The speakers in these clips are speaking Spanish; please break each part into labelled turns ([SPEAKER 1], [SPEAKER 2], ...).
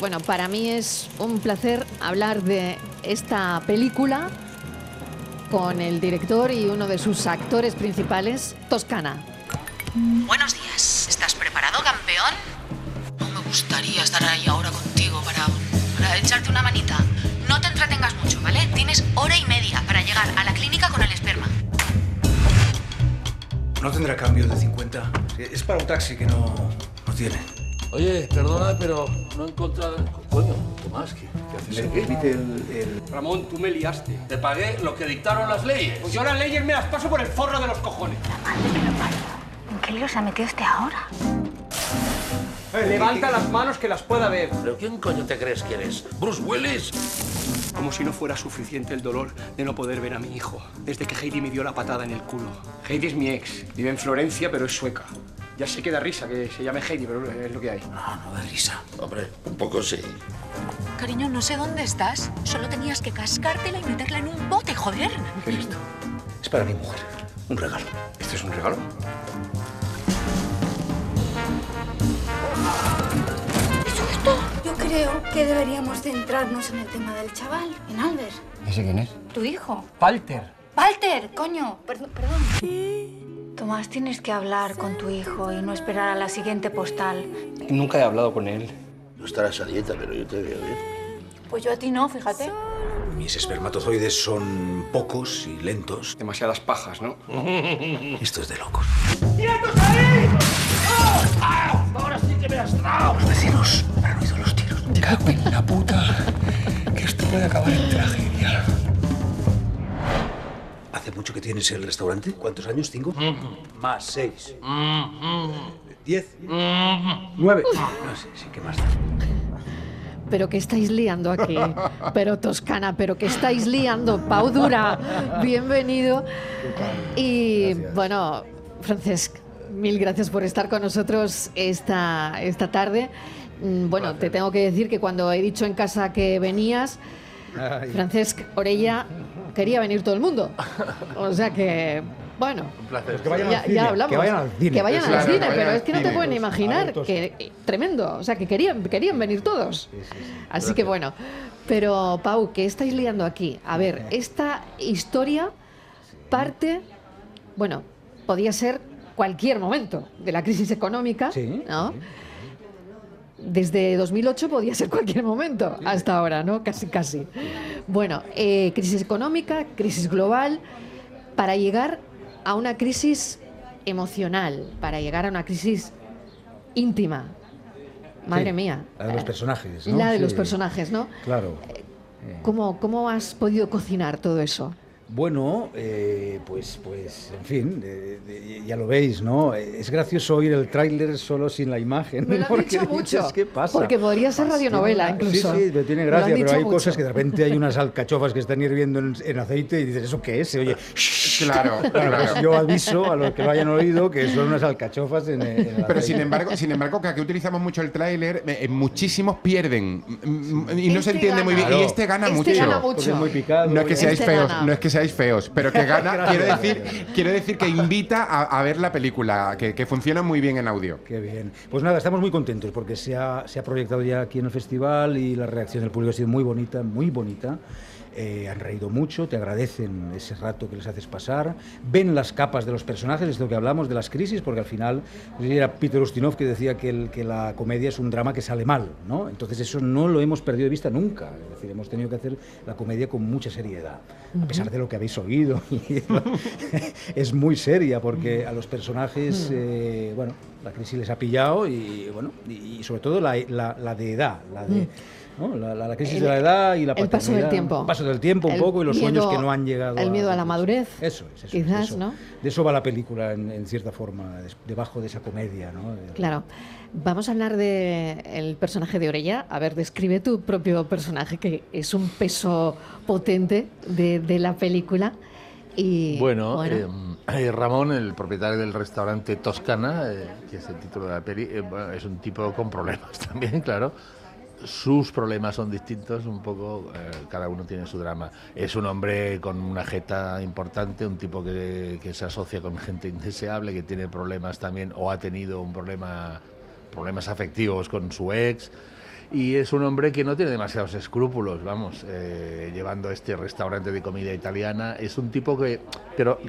[SPEAKER 1] Bueno, para mí es un placer hablar de esta película con el director y uno de sus actores principales, Toscana.
[SPEAKER 2] Buenos días. ¿Estás preparado, campeón? No me gustaría estar ahí ahora contigo para, para echarte una manita. No te entretengas mucho, ¿vale? Tienes hora y media para llegar a la clínica con el esperma.
[SPEAKER 3] No tendrá cambio de 50. Es para un taxi que no, no tiene.
[SPEAKER 4] Oye, perdona, pero no he encontrado... Coño, Tomás, ¿qué, qué haces
[SPEAKER 3] Le
[SPEAKER 4] aquí?
[SPEAKER 3] evite el, el-
[SPEAKER 5] Ramón, tú me liaste.
[SPEAKER 4] Te pagué lo que dictaron las leyes.
[SPEAKER 5] Pues yo las leyes me las paso por el forro de los cojones.
[SPEAKER 6] ¿En qué lío se ha metido este ahora?
[SPEAKER 5] Levanta las manos que las pueda ver.
[SPEAKER 4] ¿Pero quién coño te crees que eres? ¿Bruce Willis?
[SPEAKER 5] Como si no fuera suficiente el dolor de no poder ver a mi hijo desde que Heidi me dio la patada en el culo. Heidi es mi ex. Vive en Florencia, pero es sueca. Ya sé que da risa que se llame Heidi, pero es lo que hay.
[SPEAKER 3] No, no da risa.
[SPEAKER 4] Hombre, un poco sí.
[SPEAKER 2] Cariño, no sé dónde estás. Solo tenías que cascártela y meterla en un bote, joder.
[SPEAKER 3] ¿Qué es esto? Es para mi mujer. Un regalo.
[SPEAKER 5] ¿Esto es un regalo?
[SPEAKER 6] Yo creo que deberíamos centrarnos en el tema del chaval, en Albert.
[SPEAKER 5] ¿Ese quién es?
[SPEAKER 6] Tu hijo.
[SPEAKER 5] Walter.
[SPEAKER 6] Walter, coño. Perdón, perdón. Tomás, tienes que hablar con tu hijo y no esperar a la siguiente postal.
[SPEAKER 5] Nunca he hablado con él.
[SPEAKER 4] No estarás a dieta, pero yo te veo bien.
[SPEAKER 6] Pues yo a ti no, fíjate.
[SPEAKER 3] Mis espermatozoides son pocos y lentos.
[SPEAKER 5] Demasiadas pajas, ¿no?
[SPEAKER 3] Esto es de locos.
[SPEAKER 4] ¡Ahora sí que me has dado!
[SPEAKER 3] Los vecinos han oído los tiros.
[SPEAKER 5] Cago en la puta. Que esto puede acabar en tragedia.
[SPEAKER 3] ¿Hace mucho que tienes el restaurante? ¿Cuántos años? ¿Cinco? Más seis. ¿Diez? ¿Nueve? No sé, sí, ¿qué más da?
[SPEAKER 1] Pero que estáis liando aquí. Pero Toscana, pero que estáis liando. Pau Dura, bienvenido. Y bueno, Francesc, mil gracias por estar con nosotros esta, esta tarde. Mm, Bueno, te tengo que decir que cuando he dicho en casa que venías, Francesc Orella quería venir todo el mundo. O sea que, bueno,
[SPEAKER 4] Un placer.
[SPEAKER 7] que vayan
[SPEAKER 1] ya,
[SPEAKER 7] al cine,
[SPEAKER 1] ya hablamos.
[SPEAKER 7] que vayan al cine.
[SPEAKER 1] Que vayan al
[SPEAKER 7] Claro,
[SPEAKER 1] cine,
[SPEAKER 7] que vayan
[SPEAKER 1] pero es que no te pueden imaginar
[SPEAKER 7] Adultos.
[SPEAKER 1] que tremendo, o sea, que querían querían venir todos. Así que bueno, pero Pau, ¿qué estáis liando aquí? A ver, esta historia parte, bueno, podía ser cualquier momento de la crisis económica,
[SPEAKER 7] Sí,
[SPEAKER 1] ¿no? Desde 2008 podía ser cualquier momento, hasta ahora, ¿no? Casi, casi. Bueno, eh, crisis económica, crisis global, para llegar a una crisis emocional, para llegar a una crisis íntima. Madre
[SPEAKER 7] Sí,
[SPEAKER 1] mía.
[SPEAKER 7] La de los
[SPEAKER 1] Eh,
[SPEAKER 7] personajes, ¿no?
[SPEAKER 1] La de los personajes, ¿no?
[SPEAKER 7] Claro.
[SPEAKER 1] ¿Cómo, ¿Cómo has podido cocinar todo eso?
[SPEAKER 7] Bueno, eh, pues, pues, en fin, de- ya lo veis, ¿no? Eh, Es gracioso oír el tráiler solo sin la imagen.
[SPEAKER 1] Me lo han
[SPEAKER 7] porque
[SPEAKER 1] dicho
[SPEAKER 7] dices,
[SPEAKER 1] mucho,
[SPEAKER 7] ¿Qué pasa?
[SPEAKER 1] porque podría ser radionovela incluso.
[SPEAKER 7] Sí, sí, pero tiene gracia, pero hay cosas que de repente hay unas alcachofas que están hirviendo en, en aceite y dices, ¿eso qué es? Se oye,
[SPEAKER 8] Claro,
[SPEAKER 7] Bueno,
[SPEAKER 8] claro.
[SPEAKER 7] pues yo aviso a los que lo hayan oído que son unas alcachofas en, en el
[SPEAKER 8] Pero
[SPEAKER 7] aceite.
[SPEAKER 8] sin embargo, sin embargo, que aquí utilizamos mucho el tráiler, eh, muchísimos pierden mm, mm, y no se
[SPEAKER 1] Este
[SPEAKER 8] entiende muy bien. Y este gana
[SPEAKER 1] Este
[SPEAKER 8] mucho.
[SPEAKER 1] gana mucho.
[SPEAKER 7] es muy picado.
[SPEAKER 8] No es que seáis
[SPEAKER 1] Este
[SPEAKER 8] feos,
[SPEAKER 1] gana.
[SPEAKER 8] no es que seáis feos, pero que gana, quiero decir, quiero decir que invita a, a ver la película, que, que funciona muy bien en audio.
[SPEAKER 7] Qué bien. Pues nada, estamos muy contentos porque se ha, se ha proyectado ya aquí en el festival y la reacción del público ha sido muy bonita, muy bonita. Eh, han reído mucho, te agradecen ese rato que les haces pasar, ven las capas de los personajes, es lo que hablamos de las crisis, porque al final era Peter Ustinov que decía que, el- que la comedia es un drama que sale mal, ¿no? Entonces eso no lo hemos perdido de vista nunca, es decir, hemos tenido que hacer la comedia con mucha seriedad, a pesar de lo que habéis oído. es muy seria porque a los personajes, eh, bueno, la crisis les ha pillado y, bueno, y, sobre todo la, la- la de edad, la de... ¿no? La, la- la crisis
[SPEAKER 1] El-
[SPEAKER 7] de la edad y la
[SPEAKER 1] el paso del
[SPEAKER 7] paternidad.
[SPEAKER 1] tiempo.
[SPEAKER 7] El paso del tiempo un
[SPEAKER 1] El
[SPEAKER 7] poco y los sueños que no han llegado.
[SPEAKER 1] el miedo a la madurez,
[SPEAKER 7] Eso es, eso es,
[SPEAKER 1] quizás,
[SPEAKER 7] eso.
[SPEAKER 1] ¿no?
[SPEAKER 7] De eso va la película en, en cierta forma, debajo de esa comedia, ¿no?
[SPEAKER 1] Claro. Vamos a hablar del personaje de Orella. A ver, describe tu propio personaje, que es un peso potente de, de la película. Y,
[SPEAKER 4] Bueno, eh, eh, Ramón, el propietario del restaurante Toscana, eh, que es el título de la peli, eh, bueno, es un tipo con problemas también, claro. Sus problemas son distintos, un poco, cada uno tiene su drama. Es un hombre con una jeta importante, un tipo que, que se asocia con gente indeseable, que tiene problemas también, o ha tenido un problema, problemas afectivos con su ex. Y es un hombre que no tiene demasiados escrúpulos, vamos, eh, llevando este restaurante de comida italiana. Es un tipo que, pero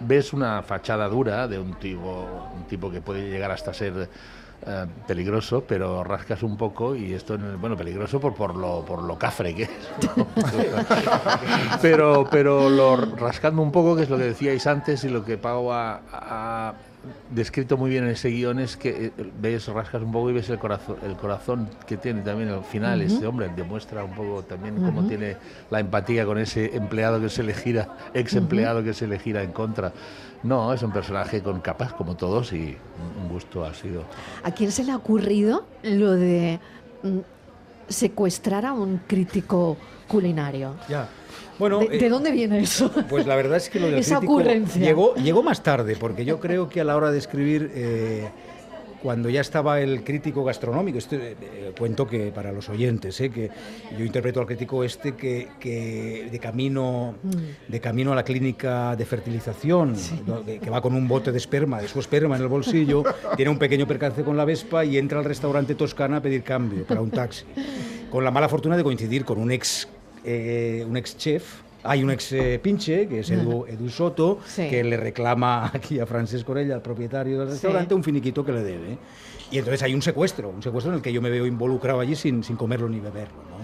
[SPEAKER 4] ves una fachada dura de un tipo, un tipo que puede llegar hasta ser eh, peligroso, pero rascas un poco y esto, bueno, peligroso por, por, lo, por lo cafre que es. pero, pero lo rascando un poco, que es lo que decíais antes y lo que Pau ha, descrito muy bien en ese guion es que eh, ves, rascas un poco y ves el corazón, el corazón que tiene también al final este hombre, demuestra un poco también cómo tiene la empatía con ese empleado que se le gira, ex empleado que se le gira en contra. No, es un personaje con capas como todos y un gusto ha sido.
[SPEAKER 1] ¿A quién se le ha ocurrido lo de mm, secuestrar a un crítico culinario?
[SPEAKER 7] Ya. Bueno,
[SPEAKER 1] ¿De,
[SPEAKER 7] eh,
[SPEAKER 1] dónde viene eso?
[SPEAKER 7] Pues la verdad es que lo del
[SPEAKER 1] Esa
[SPEAKER 7] crítico
[SPEAKER 1] ocurrencia.
[SPEAKER 7] llegó, llegó más tarde, porque yo creo que a la hora de escribir, eh, cuando ya estaba el crítico gastronómico, este, eh, cuento que para los oyentes, eh, que yo interpreto al crítico este que, que de, camino,
[SPEAKER 1] Mm.
[SPEAKER 7] de camino a la clínica de fertilización, que va con un bote de esperma, de su esperma en el bolsillo, tiene un pequeño percance con la Vespa y entra al restaurante Toscana a pedir cambio para un taxi. Con la mala fortuna de coincidir con un ex, eh, un ex chef. Hay un ex pinche, que es Edu, Edu Soto,
[SPEAKER 1] Sí.
[SPEAKER 7] que le reclama aquí a Francesc Corella, al propietario del restaurante, un finiquito que le debe. Y entonces hay un secuestro, un secuestro en el que yo me veo involucrado allí sin, sin comerlo ni beberlo. ¿no?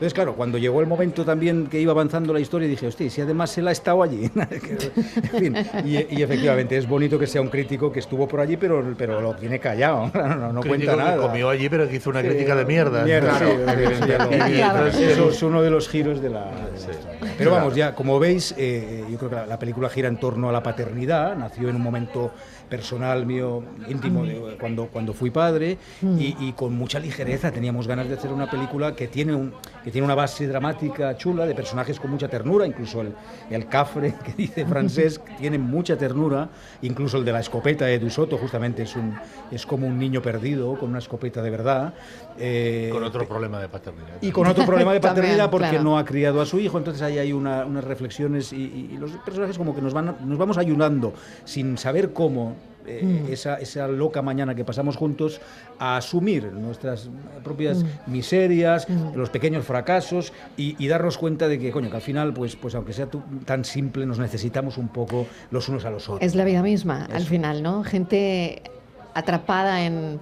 [SPEAKER 7] Entonces, claro, cuando llegó el momento también que iba avanzando la historia, dije, hostia, si además él ha estado allí. en fin, y, y efectivamente es bonito que sea un crítico que estuvo por allí, pero, pero lo tiene callado, no, no, cuenta
[SPEAKER 4] que
[SPEAKER 7] nada.
[SPEAKER 4] comió allí, pero que hizo una crítica de mierda.
[SPEAKER 7] Mierda,
[SPEAKER 4] Claro.
[SPEAKER 7] sí, eso es uno de los giros de la, de la historia. Pero vamos, ya, como veis, eh, yo creo que la, la película gira en torno a la paternidad. Nació en un momento personal mío, íntimo, de, cuando, cuando fui padre, y, y con mucha ligereza teníamos ganas de hacer una película que tiene, un, que tiene una base dramática chula, de personajes con mucha ternura, incluso el, el cafre que dice Francesc tiene mucha ternura, incluso el de la escopeta de Soto justamente es, un, es como un niño perdido con una escopeta de verdad. Eh,
[SPEAKER 4] Con otro problema de paternidad.
[SPEAKER 7] y con otro problema de
[SPEAKER 1] También,
[SPEAKER 7] paternidad porque
[SPEAKER 1] claro.
[SPEAKER 7] no ha criado a su hijo, entonces ahí hay una- unas reflexiones y, y los personajes como que nos, van, nos vamos ayudando sin saber cómo eh, esa, esa loca mañana que pasamos juntos a asumir nuestras propias miserias, los pequeños fracasos y, y darnos cuenta de que, coño, que al final, pues, pues aunque sea tan simple, nos necesitamos un poco los unos a los otros.
[SPEAKER 1] Es la vida misma, al final, ¿no? Gente atrapada en, eh,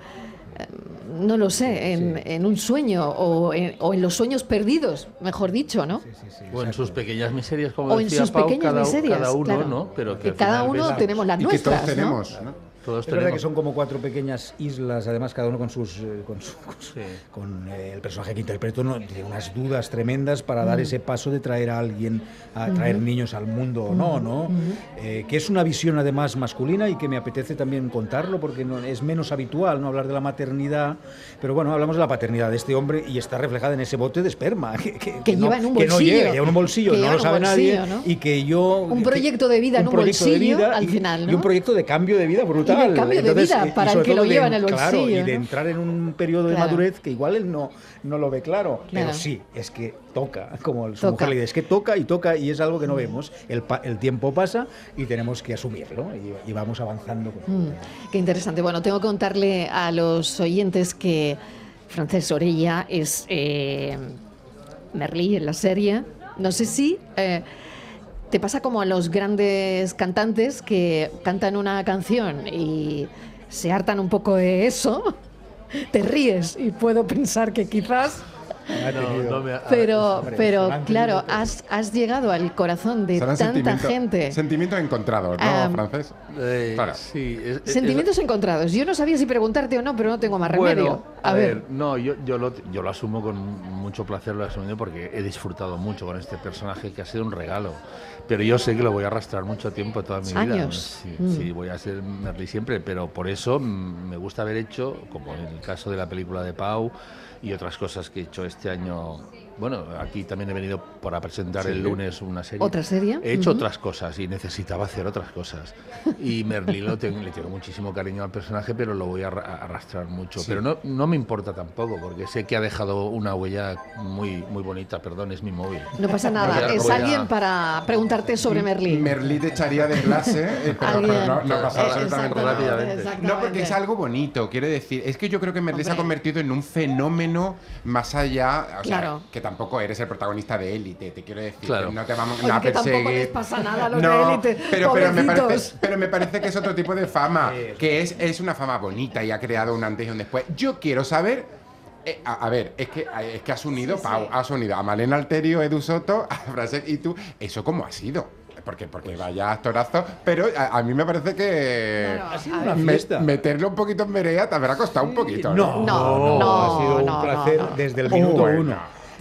[SPEAKER 1] no lo sé, en, en un sueño o en, o en los sueños perdidos, mejor dicho, ¿no?
[SPEAKER 7] Sí, sí,
[SPEAKER 4] O en sus pequeñas miserias, como
[SPEAKER 1] O en sus
[SPEAKER 4] Pau,
[SPEAKER 1] pequeñas
[SPEAKER 4] cada,
[SPEAKER 1] miserias,
[SPEAKER 4] cada uno,
[SPEAKER 1] claro.
[SPEAKER 4] ¿no? Pero que,
[SPEAKER 1] cada uno tenemos las
[SPEAKER 8] y que
[SPEAKER 1] nuestras,
[SPEAKER 8] todos
[SPEAKER 1] ¿no?
[SPEAKER 8] tenemos. ¿no?
[SPEAKER 4] Todos
[SPEAKER 7] Es verdad
[SPEAKER 4] tenemos.
[SPEAKER 7] que son como cuatro pequeñas islas, además cada uno con sus eh, con, su- con su-
[SPEAKER 4] Sí.
[SPEAKER 7] con, eh, el personaje que interpreto no, tiene unas dudas tremendas para dar ese paso de traer a alguien, a traer niños al mundo o no, ¿no? Eh, que es una visión además masculina y que me apetece también contarlo porque no, es menos habitual no hablar de la maternidad, pero bueno, hablamos de la paternidad de este hombre y está reflejada en ese bote de esperma que, que- que no,
[SPEAKER 1] lleva en un
[SPEAKER 7] que no
[SPEAKER 1] bolsillo.
[SPEAKER 7] llega, lleva en un bolsillo,
[SPEAKER 1] Que
[SPEAKER 7] no lo sabe nadie
[SPEAKER 1] bolsillo, ¿no?
[SPEAKER 7] y que yo
[SPEAKER 1] Un proyecto de vida en un
[SPEAKER 7] proyecto de
[SPEAKER 1] bolsillo,
[SPEAKER 7] vida
[SPEAKER 1] al
[SPEAKER 7] y-
[SPEAKER 1] final,
[SPEAKER 7] y
[SPEAKER 1] ¿no?
[SPEAKER 7] un proyecto de cambio de vida brutal.
[SPEAKER 1] Y de cambio de vida
[SPEAKER 7] y
[SPEAKER 1] para el que lo lleva en el
[SPEAKER 7] Claro,
[SPEAKER 1] bolsillo,
[SPEAKER 7] y de entrar en un periodo de
[SPEAKER 1] Claro.
[SPEAKER 7] madurez que igual él no, no lo ve claro,
[SPEAKER 1] Claro.
[SPEAKER 7] pero sí, es que toca, como su
[SPEAKER 1] Toca.
[SPEAKER 7] mujer le dice, es que toca y toca y es algo que no vemos. El, pa- el tiempo pasa y tenemos que asumirlo y, y vamos avanzando. con-
[SPEAKER 1] Mm, qué interesante. Bueno, tengo que contarle a los oyentes que Francesc Orella es eh, Merlí en la serie. No sé si eh, te pasa como a los grandes cantantes que cantan una canción y se hartan un poco de eso. Te ríes y puedo pensar que quizás...
[SPEAKER 4] No, no me ha-
[SPEAKER 1] Pero,
[SPEAKER 7] hombre,
[SPEAKER 1] pero claro, has, has llegado al corazón de tanta
[SPEAKER 8] sentimiento-
[SPEAKER 1] gente.
[SPEAKER 8] Sentimientos encontrados, ¿no, Francés?
[SPEAKER 4] Eh,
[SPEAKER 8] Claro.
[SPEAKER 4] sí, es- es-
[SPEAKER 1] Sentimientos encontrados. Yo no sabía si preguntarte o no, pero no tengo más remedio. A, ver.
[SPEAKER 4] no, yo, yo, lo, yo lo asumo con mucho placer, lo he asumido porque he disfrutado mucho con este personaje que ha sido un regalo. Pero yo sé que lo voy a arrastrar mucho tiempo, toda mi vida.
[SPEAKER 1] Años.
[SPEAKER 4] Sí,
[SPEAKER 1] Mm.
[SPEAKER 4] sí, voy a ser Merlí siempre, pero por eso me gusta haber hecho, como en el caso de la película de Pau y otras cosas que he hecho este año. Bueno, aquí también he venido para presentar el lunes una serie.
[SPEAKER 1] ¿Otra serie?
[SPEAKER 4] He hecho
[SPEAKER 1] Ujú.
[SPEAKER 4] otras cosas y necesitaba hacer otras cosas. Y Merlí lo tengo, le tengo muchísimo cariño al personaje, pero lo voy a arra- a arrastrar mucho. Pero no, no me importa tampoco, porque sé que ha dejado una huella muy, muy bonita. Perdón, es mi móvil.
[SPEAKER 1] No pasa
[SPEAKER 4] No,
[SPEAKER 1] nada. Es
[SPEAKER 4] a-
[SPEAKER 1] alguien para preguntarte sobre Merlí.
[SPEAKER 8] Merlí te echaría de clase, eh, pero, pero no, no pasa
[SPEAKER 1] Eh,
[SPEAKER 8] absolutamente nada. No, porque es algo bonito, quiero decir. Es que yo creo que Merlí se ha convertido en un fenómeno más allá. O sea,
[SPEAKER 1] Claro.
[SPEAKER 8] que tampoco eres el protagonista de élite, te quiero decir.
[SPEAKER 4] Claro.
[SPEAKER 8] que No te vamos
[SPEAKER 1] Oye,
[SPEAKER 8] a
[SPEAKER 1] que tampoco
[SPEAKER 8] perseguir.
[SPEAKER 1] les pasa nada a los
[SPEAKER 8] No,
[SPEAKER 1] de élite,
[SPEAKER 8] Pero, pero, me parece, pero me parece que es otro tipo de fama, que es, es una fama bonita y ha creado un antes y un después. Yo quiero saber. eh, a, a ver, es que, es que has unido,
[SPEAKER 1] Sí,
[SPEAKER 8] Pau,
[SPEAKER 1] sí.
[SPEAKER 8] has unido a Malena Alterio, Edu Soto, a Fraser y tú. ¿Eso cómo ha sido? Porque, porque vaya actorazo, pero a, a mí me parece que
[SPEAKER 1] Claro,
[SPEAKER 7] Ha sido una
[SPEAKER 8] me-
[SPEAKER 7] fiesta.
[SPEAKER 8] meterle un poquito en Berea te habrá costado un poquito.
[SPEAKER 7] No,
[SPEAKER 1] No, no,
[SPEAKER 7] ha sido un
[SPEAKER 1] no,
[SPEAKER 7] placer
[SPEAKER 1] no, no.
[SPEAKER 7] desde el minuto
[SPEAKER 8] Bueno.
[SPEAKER 7] uno.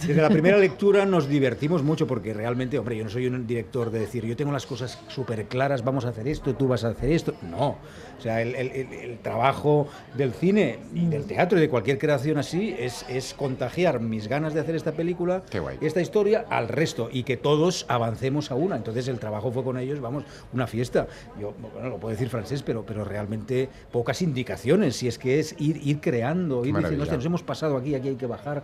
[SPEAKER 7] Desde la primera lectura nos divertimos mucho porque realmente, hombre, yo no soy un director de decir, yo tengo las cosas súper claras, vamos a hacer esto, tú vas a hacer esto. No. O sea, el, el- el- el trabajo del cine y del teatro y de cualquier creación así es, es contagiar mis ganas de hacer esta película y esta historia al resto y que todos avancemos a una. Entonces el trabajo fue con ellos, vamos, una fiesta. Yo, bueno, lo puedo decir francés, pero, pero realmente pocas indicaciones, si es que es ir, ir creando, ir diciendo,
[SPEAKER 8] Maravilla.
[SPEAKER 7] "Hostia, nos hemos pasado aquí, aquí hay que bajar.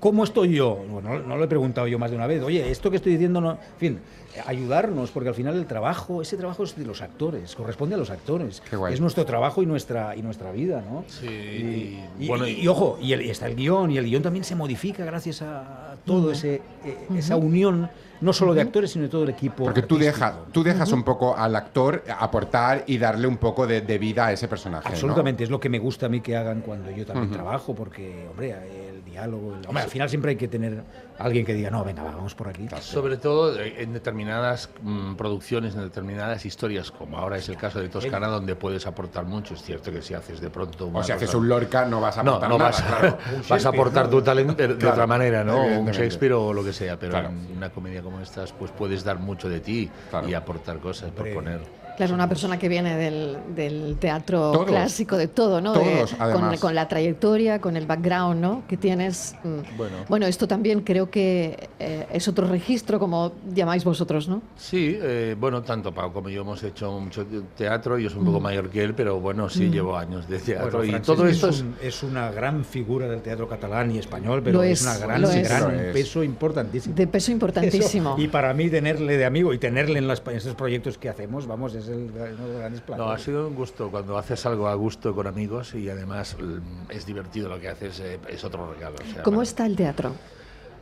[SPEAKER 7] ¿Cómo estoy yo? Bueno, no lo he preguntado yo más de una vez. Oye, esto que estoy diciendo, no... en fin, ayudarnos, porque al final el trabajo, ese trabajo es de los actores, corresponde a los actores.
[SPEAKER 8] Qué guay.
[SPEAKER 7] Es nuestro trabajo y nuestra, y nuestra vida, ¿no?
[SPEAKER 4] Sí,
[SPEAKER 7] y,
[SPEAKER 4] bueno,
[SPEAKER 7] y-
[SPEAKER 4] y-
[SPEAKER 7] y ojo, y, el- y está el guion, y el guion también se modifica gracias a todo ese, eh, esa unión, no solo de actores, sino de todo el equipo.
[SPEAKER 8] Porque tú dejas, tú dejas un poco al actor aportar y darle un poco de, de vida a ese personaje. ¿no?
[SPEAKER 7] Absolutamente, es lo que me gusta a mí que hagan cuando yo también trabajo, porque, hombre, el diálogo, el- hombre, al final siempre hay que tener alguien que diga, no, venga, va, vamos por aquí.
[SPEAKER 4] Sobre todo eh, en determinadas mm, producciones, en determinadas historias, como ahora es el caso de Toscana, donde puedes aportar mucho. Es cierto que si haces de pronto.
[SPEAKER 8] O si haces un Lorca no vas a
[SPEAKER 4] No,
[SPEAKER 8] aportar
[SPEAKER 4] no
[SPEAKER 8] nada,
[SPEAKER 4] vas, a,
[SPEAKER 8] claro.
[SPEAKER 4] vas a aportar tu talento de,
[SPEAKER 8] Claro,
[SPEAKER 4] otra manera, ¿no? O un. Shakespeare o lo que sea, pero
[SPEAKER 8] Claro.
[SPEAKER 4] en una comedia como estas, pues puedes dar mucho de ti
[SPEAKER 8] Claro.
[SPEAKER 4] y aportar cosas,
[SPEAKER 7] Hombre.
[SPEAKER 4] proponer.
[SPEAKER 1] Claro, una persona que viene del, del teatro
[SPEAKER 8] Todos.
[SPEAKER 1] clásico, de todo, ¿no? De-
[SPEAKER 8] Todos,
[SPEAKER 1] con,
[SPEAKER 8] además.
[SPEAKER 1] con la trayectoria, con el background, ¿no? Que tienes. mm.
[SPEAKER 4] Bueno.
[SPEAKER 1] esto también creo que eh, es otro registro, como llamáis vosotros, ¿no?
[SPEAKER 4] Sí, eh, bueno, tanto Pau como yo hemos hecho mucho teatro, yo soy un poco mayor que él, pero bueno, sí llevo años de teatro
[SPEAKER 7] Bueno,
[SPEAKER 4] y todo esto
[SPEAKER 7] es, un- es una gran figura del teatro catalán y español, pero es,
[SPEAKER 1] es,
[SPEAKER 7] una gran,
[SPEAKER 1] es.
[SPEAKER 7] gran peso importantísimo.
[SPEAKER 1] De peso importantísimo.
[SPEAKER 7] Eso, y para mí tenerle de amigo y tenerle en, las- en estos proyectos que hacemos, vamos, es el, uno de los grandes placeres.
[SPEAKER 4] No, ha sido un gusto cuando haces algo a gusto con amigos y además mm, es divertido lo que haces, eh, es otro regalo. o sea,
[SPEAKER 1] ¿Cómo está el teatro?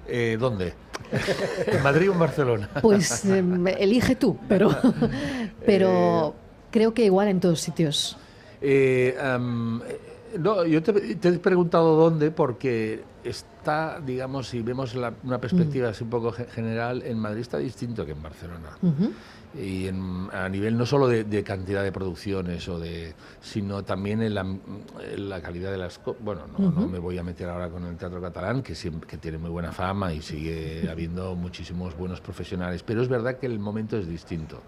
[SPEAKER 4] Eh, ¿Dónde? ¿En Madrid o en Barcelona?
[SPEAKER 1] Pues eh, elige tú, pero, pero creo que igual en todos sitios.
[SPEAKER 4] Eh, eh, no, yo te, te he preguntado dónde porque está, digamos, si vemos la- una perspectiva así un poco ge- general, en Madrid está distinto que en Barcelona. Y en- a nivel no solo de, de cantidad de producciones, o de, sino también en la, en la calidad de las. Bueno, no, no me voy a meter ahora con el teatro catalán, que, siempre, que tiene muy buena fama y sigue habiendo muchísimos buenos profesionales, pero es verdad que el momento es distinto.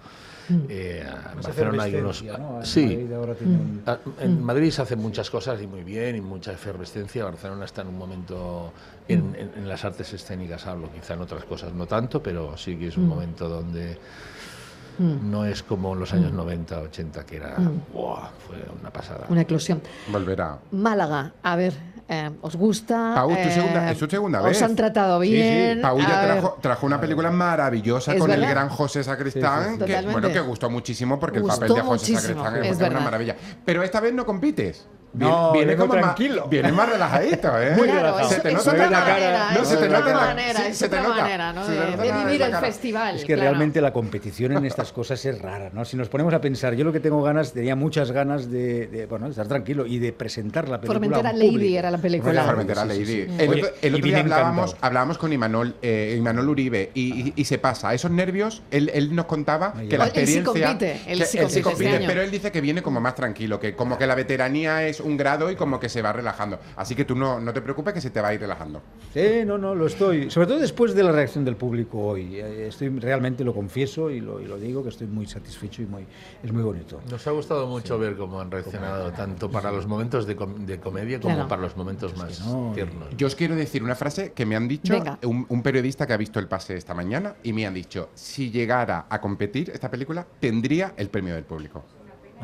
[SPEAKER 4] Eh, en Barcelona hay unos... Sí,
[SPEAKER 7] Madrid ahora tiene un-
[SPEAKER 4] Ah, En Madrid se hacen muchas cosas y muy bien, y mucha efervescencia. Barcelona está en un momento, en, en- en las artes escénicas hablo, quizá en otras cosas no tanto, pero sí que es un momento donde no es como en los años 90, 80, que era, ¡buah! fue una pasada.
[SPEAKER 1] Una eclosión.
[SPEAKER 8] Volverá.
[SPEAKER 1] Málaga, a ver, eh, ¿os gusta?
[SPEAKER 8] Pau, tu segunda- es tu segunda
[SPEAKER 1] ¿Os
[SPEAKER 8] vez.
[SPEAKER 1] han tratado
[SPEAKER 7] Sí, sí.
[SPEAKER 1] bien?
[SPEAKER 8] Pau
[SPEAKER 1] A
[SPEAKER 8] ya trajo, trajo una película maravillosa con el gran José Sacristán,
[SPEAKER 7] Sí, sí,
[SPEAKER 1] sí.
[SPEAKER 8] que bueno que gustó muchísimo porque
[SPEAKER 1] Gustó
[SPEAKER 8] el papel de José
[SPEAKER 1] muchísimo,
[SPEAKER 8] Sacristán
[SPEAKER 1] es
[SPEAKER 8] es, una maravilla. Pero esta vez no compites.
[SPEAKER 7] No,
[SPEAKER 8] viene como más,
[SPEAKER 7] tranquilo.
[SPEAKER 8] viene más relajadito, ¿eh?
[SPEAKER 7] Muy
[SPEAKER 1] Claro,
[SPEAKER 7] relajado.
[SPEAKER 8] Se te
[SPEAKER 1] es
[SPEAKER 8] nota la cara.
[SPEAKER 1] manera,
[SPEAKER 8] No, se te nota la-
[SPEAKER 1] manera, es De, vivir el festival.
[SPEAKER 7] Es que
[SPEAKER 1] claro.
[SPEAKER 7] realmente la competición en estas cosas es rara, ¿no? Si nos ponemos a pensar, yo lo que tengo ganas, tenía muchas ganas de, de, bueno, de estar tranquilo y de presentar la película.
[SPEAKER 1] Formentera Lady era la película.
[SPEAKER 7] Formentera
[SPEAKER 8] Formentera
[SPEAKER 7] sí, sí,
[SPEAKER 8] Lady.
[SPEAKER 7] sí.
[SPEAKER 8] El
[SPEAKER 7] Oye,
[SPEAKER 8] otro, el otro día hablábamos, hablábamos con Imanol, eh, Imanol Uribe y, y- y se pasa. Esos nervios, él, él nos contaba
[SPEAKER 7] Ahí
[SPEAKER 8] que la
[SPEAKER 1] Él sí
[SPEAKER 8] experiencia.
[SPEAKER 1] compite, él sí compite
[SPEAKER 8] pero él dice que viene como más tranquilo, que como que la veteranía es un grado y como que se va relajando. Así que tú no, no te preocupes que se te va a ir relajando.
[SPEAKER 7] Sí, no, no, lo estoy. Sobre todo después de la reacción del público hoy. Eh, Estoy realmente lo confieso y lo, y lo digo que estoy muy satisfecho y muy, es muy bonito.
[SPEAKER 4] Nos ha gustado mucho ver cómo han reaccionado, tanto para los momentos de, com- de comedia como
[SPEAKER 1] Claro.
[SPEAKER 4] para los momentos más
[SPEAKER 7] no,
[SPEAKER 4] tiernos.
[SPEAKER 8] Yo os quiero decir una frase que me han dicho un, un periodista que ha visto el pase esta mañana y me han dicho, si llegara a competir esta película, tendría el premio del público.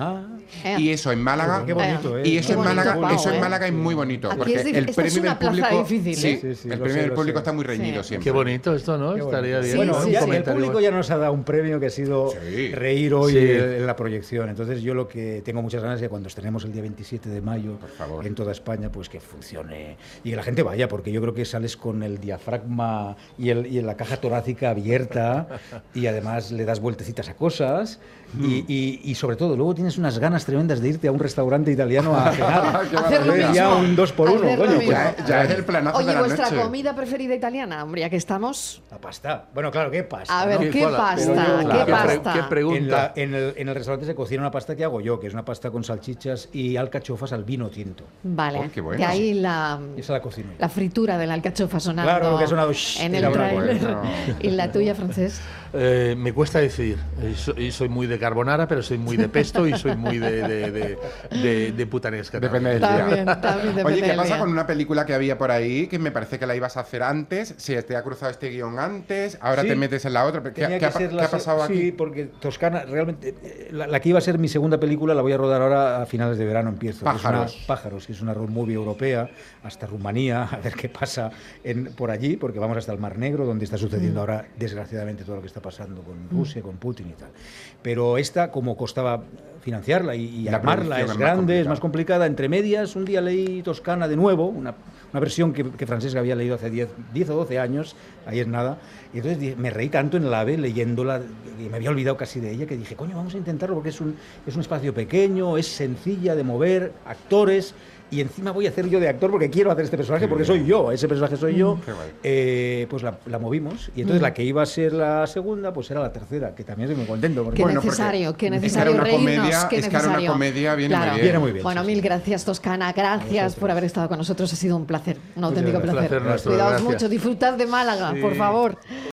[SPEAKER 7] Ah,
[SPEAKER 1] Eh,
[SPEAKER 8] Y eso en Málaga.
[SPEAKER 7] qué bonito, ¿eh?
[SPEAKER 8] Y eso
[SPEAKER 1] Qué
[SPEAKER 8] en Málaga,
[SPEAKER 1] Pau,
[SPEAKER 8] eso en
[SPEAKER 1] ¿eh?
[SPEAKER 8] Málaga es muy bonito.
[SPEAKER 1] Aquí
[SPEAKER 8] porque
[SPEAKER 1] es
[SPEAKER 8] el premio del público.
[SPEAKER 1] difícil,
[SPEAKER 8] sí,
[SPEAKER 1] ¿eh?
[SPEAKER 7] Sí, sí,
[SPEAKER 8] el
[SPEAKER 7] lo
[SPEAKER 8] premio
[SPEAKER 7] sé,
[SPEAKER 8] del
[SPEAKER 7] lo
[SPEAKER 8] público
[SPEAKER 7] sé.
[SPEAKER 8] está muy reñido
[SPEAKER 1] Sí.
[SPEAKER 8] siempre.
[SPEAKER 4] Qué bonito esto, ¿no? Estaría bien.
[SPEAKER 1] Sí,
[SPEAKER 7] Bueno,
[SPEAKER 1] sí,
[SPEAKER 7] ya
[SPEAKER 1] sí.
[SPEAKER 7] el público ya nos ha dado un premio que ha sido
[SPEAKER 8] Sí.
[SPEAKER 7] reír hoy
[SPEAKER 4] Sí.
[SPEAKER 7] en la proyección. Entonces yo lo que tengo muchas ganas es que cuando estrenemos el día 27 de mayo
[SPEAKER 8] favor.
[SPEAKER 7] en toda España, pues que funcione y que la gente vaya, porque yo creo que sales con el diafragma y, el, y la caja torácica abierta y además le das vueltecitas a cosas y, y- y sobre todo luego tienes unas ganas tremendas de irte a un restaurante italiano a cenar.
[SPEAKER 8] Qué
[SPEAKER 1] Hacer lo
[SPEAKER 7] ya un dos por uno,
[SPEAKER 1] lo
[SPEAKER 7] coño,
[SPEAKER 1] mismo.
[SPEAKER 8] Ya, ya es el planazo
[SPEAKER 1] Oye,
[SPEAKER 8] de la
[SPEAKER 1] vuestra
[SPEAKER 8] noche.
[SPEAKER 1] comida preferida italiana, hombre, ya que estamos.
[SPEAKER 7] La pasta. Bueno, claro, ¿qué pasta?
[SPEAKER 1] A ver,
[SPEAKER 7] no?
[SPEAKER 1] ¿qué pasta?
[SPEAKER 7] Yo-
[SPEAKER 1] ¿Qué
[SPEAKER 7] claro,
[SPEAKER 4] ¿Qué, pre-
[SPEAKER 1] pasta?
[SPEAKER 4] qué
[SPEAKER 7] En,
[SPEAKER 4] pregunta?
[SPEAKER 7] la- en el, en el restaurante se cocina una pasta que hago yo, que es una pasta con salchichas y alcachofas al vino tinto.
[SPEAKER 1] Vale.
[SPEAKER 8] Oh, qué bueno.
[SPEAKER 1] De ahí la,
[SPEAKER 7] esa la cocino.
[SPEAKER 1] la fritura de la alcachofa sonando.
[SPEAKER 7] Claro, que ha sonado shh,
[SPEAKER 1] en el trailer.
[SPEAKER 8] Bueno.
[SPEAKER 1] ¿Y la tuya, Francés?
[SPEAKER 4] Eh, me cuesta decidir. Eh, so- y soy muy de carbonara, pero soy muy de pesto y soy muy de, de, de, de- de putanesca.
[SPEAKER 8] Depende del
[SPEAKER 1] También,
[SPEAKER 8] día.
[SPEAKER 1] también depende
[SPEAKER 8] Oye, ¿qué pasa
[SPEAKER 1] día.
[SPEAKER 8] con una película que había por ahí que me parece que la ibas a hacer antes? Si te ha cruzado este guion antes, ahora
[SPEAKER 7] Sí.
[SPEAKER 8] te metes en la otra. ¿Qué,
[SPEAKER 7] Tenía
[SPEAKER 8] qué
[SPEAKER 7] que
[SPEAKER 8] ha,
[SPEAKER 7] ser
[SPEAKER 8] qué
[SPEAKER 7] la
[SPEAKER 8] ha
[SPEAKER 7] se-
[SPEAKER 8] pasado
[SPEAKER 7] sí,
[SPEAKER 8] aquí?
[SPEAKER 7] porque Toscana, realmente, eh, la, la que iba a ser mi segunda película la voy a rodar ahora a finales de verano, empiezo. que es una-
[SPEAKER 8] Pájaros.
[SPEAKER 7] Pájaros, que es una road movie europea, hasta Rumanía, a ver qué pasa en, por allí, porque vamos hasta el Mar Negro, donde está
[SPEAKER 1] Mm.
[SPEAKER 7] sucediendo ahora, desgraciadamente, todo lo que está pasando con Rusia, con Putin y tal. Pero esta, como costaba financiarla y, y
[SPEAKER 8] La
[SPEAKER 7] armarla, es
[SPEAKER 8] más
[SPEAKER 7] grande, es más complicada. Entre medias, un día leí Toscana de nuevo, una, una versión que, que Francesca había leído hace 10, 10 o 12 años, ahí es nada. Y entonces me reí tanto en el AVE leyéndola, y me había olvidado casi de ella, que dije, coño, vamos a intentarlo porque es un, es un espacio pequeño, es sencilla de mover, actores. Y encima voy a hacer yo de actor porque quiero hacer este personaje, porque soy yo, ese personaje soy yo. Eh, pues la, la movimos. Y entonces la que iba a ser la segunda, pues era la tercera, que también estoy muy contento. Porque
[SPEAKER 1] Qué
[SPEAKER 8] Bueno, porque
[SPEAKER 1] necesario, qué
[SPEAKER 8] es que era
[SPEAKER 1] necesario
[SPEAKER 8] una
[SPEAKER 1] reírnos,
[SPEAKER 8] comedia-
[SPEAKER 1] qué
[SPEAKER 8] es que era una
[SPEAKER 1] necesario.
[SPEAKER 8] comedia, viene muy bien.
[SPEAKER 7] Viene muy bien,
[SPEAKER 1] Bueno,
[SPEAKER 7] sí,
[SPEAKER 1] mil
[SPEAKER 7] sí.
[SPEAKER 1] gracias, Toscana. Gracias por haber estado con nosotros. Ha sido un placer, un auténtico placer.
[SPEAKER 4] Placer nuestro,
[SPEAKER 1] Cuidaos
[SPEAKER 4] gracias.
[SPEAKER 1] mucho, disfrutad de Málaga,
[SPEAKER 4] Sí.
[SPEAKER 1] por favor.